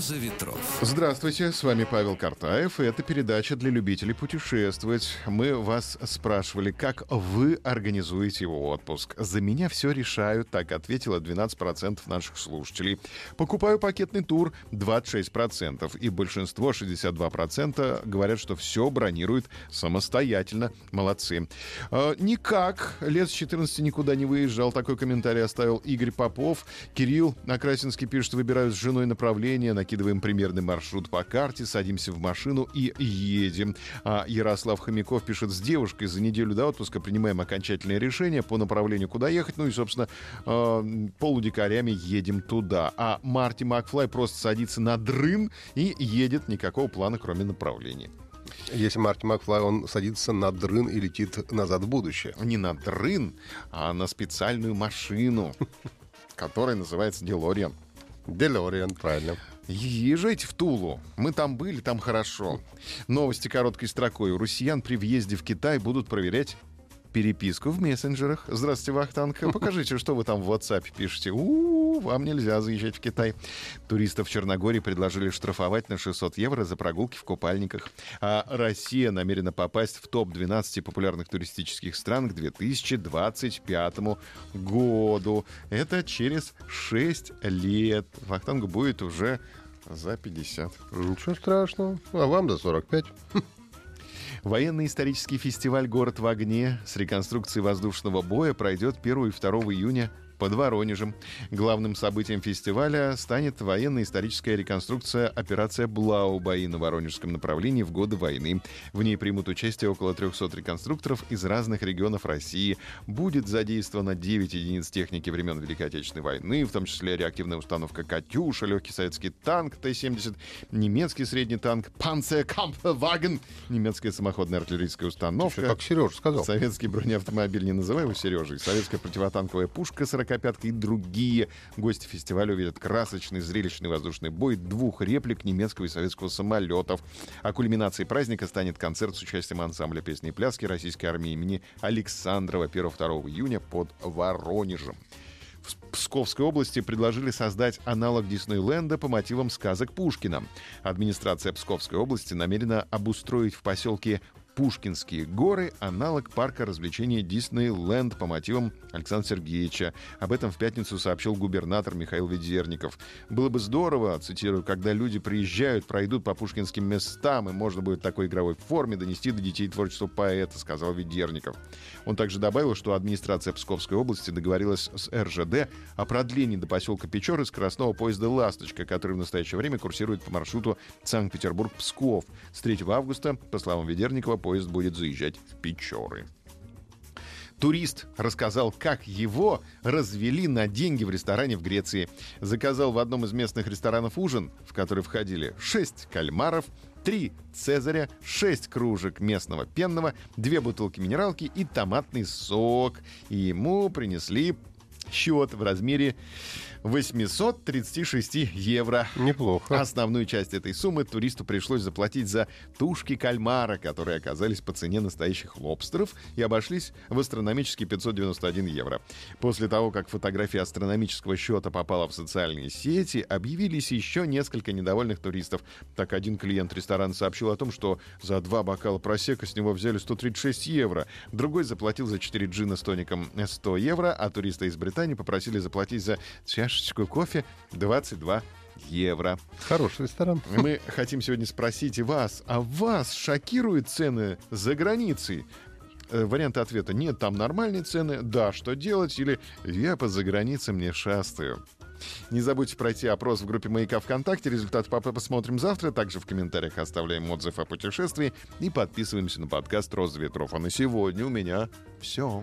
«Роза ветров». Здравствуйте, с вами Павел Картаев, и это передача для любителей путешествовать. Мы вас спрашивали, как вы организуете его отпуск. За меня все решают, так ответило 12% наших слушателей. Покупаю пакетный тур 26%, и большинство, 62%, говорят, что все бронируют самостоятельно. Молодцы. А, никак. Лет с 14 никуда не выезжал. Такой комментарий оставил Игорь Попов. Кирилл Накрасинский пишет, выбираю с женой направление, накидываем примерный маршрут по карте, садимся в машину и едем. А Ярослав Хомяков пишет, с девушкой за неделю до отпуска принимаем окончательное решение по направлению, куда ехать. Ну и, собственно, э, полудикарями едем туда. А Марти Макфлай просто садится на дрын и едет. Никакого плана, кроме направления. Если Марти Макфлай, он садится на дрын и летит назад в будущее. Не на дрын, а на специальную машину, которая называется Делориан. Делориан, правильно. Езжайте в Тулу. Мы там были, там хорошо. Новости короткой строкой. У россиян при въезде в Китай будут проверять переписку в мессенджерах. Здравствуйте, Вахтанг. Покажите, что вы там в WhatsApp пишете. У-у-у, вам нельзя заезжать в Китай. Туристов в Черногории предложили штрафовать на 600 евро за прогулки в купальниках. А Россия намерена попасть в топ-12 популярных туристических стран к 2025 году. Это через 6 лет. Вахтангу будет уже за 50. Ничего страшного. А вам до 45. Военно-исторический фестиваль «Город в огне» с реконструкцией воздушного боя пройдет 1 и 2 июня под Воронежем. Главным событием фестиваля станет военно-историческая реконструкция «Операция Блау» бои на Воронежском направлении в годы войны. В ней примут участие около 300 реконструкторов из разных регионов России. Будет задействовано 9 единиц техники времен Великой Отечественной войны, в том числе реактивная установка «Катюша», легкий советский танк Т-70, немецкий средний танк «Панцеркампфваген», немецкая самоходная артиллерийская установка. Как Сережа сказал. Советский бронеавтомобиль, не называй его Сережей. Советская противотанковая пушка 40 «Сорокопятка» и другие. Гости фестиваля увидят красочный, зрелищный воздушный бой двух реплик немецкого и советского самолетов. А кульминацией праздника станет концерт с участием ансамбля песни и пляски российской армии имени Александрова 1-2 июня под Воронежем. В Псковской области предложили создать аналог Диснейленда по мотивам сказок Пушкина. Администрация Псковской области намерена обустроить в поселке Пушкинские горы, аналог парка развлечений Диснейленд по мотивам Александра Сергеевича. Об этом в пятницу сообщил губернатор Михаил Ведерников. Было бы здорово, цитирую, когда люди приезжают, пройдут по пушкинским местам, и можно будет в такой игровой форме донести до детей творчество поэта, сказал Ведерников. Он также добавил, что администрация Псковской области договорилась с РЖД о продлении до поселка Печоры скоростного поезда «Ласточка», который в настоящее время курсирует по маршруту Санкт-Петербург-Псков. С 3 августа, по словам Ведерникова, поезд будет заезжать в Печоры. Турист рассказал, как его развели на деньги в ресторане в Греции. Заказал в одном из местных ресторанов ужин, в который входили 6 кальмаров, 3 цезаря, 6 кружек местного пенного, 2 бутылки минералки и томатный сок. И ему принесли счет в размере 836 евро. Неплохо. Основную часть этой суммы туристу пришлось заплатить за тушки кальмара, которые оказались по цене настоящих лобстеров и обошлись в астрономические 591 евро. После того, как фотография астрономического счета попала в социальные сети, объявились еще несколько недовольных туристов. Так один клиент ресторана сообщил о том, что за два бокала просека с него взяли 136 евро. Другой заплатил за 4 джина с тоником 100 евро, а туриста из Британии попросили заплатить за чашечку кофе 22 евро. Хороший ресторан. Мы хотим сегодня спросить вас, а вас шокируют цены за границей? Э, Варианты ответа «нет, там нормальные цены», «да, что делать» или «я по заграницам не шастаю». Не забудьте пройти опрос в группе «Маяка ВКонтакте». Результат папы посмотрим завтра. Также в комментариях оставляем отзыв о путешествии и подписываемся на подкаст «Роза ветров». А на сегодня у меня все.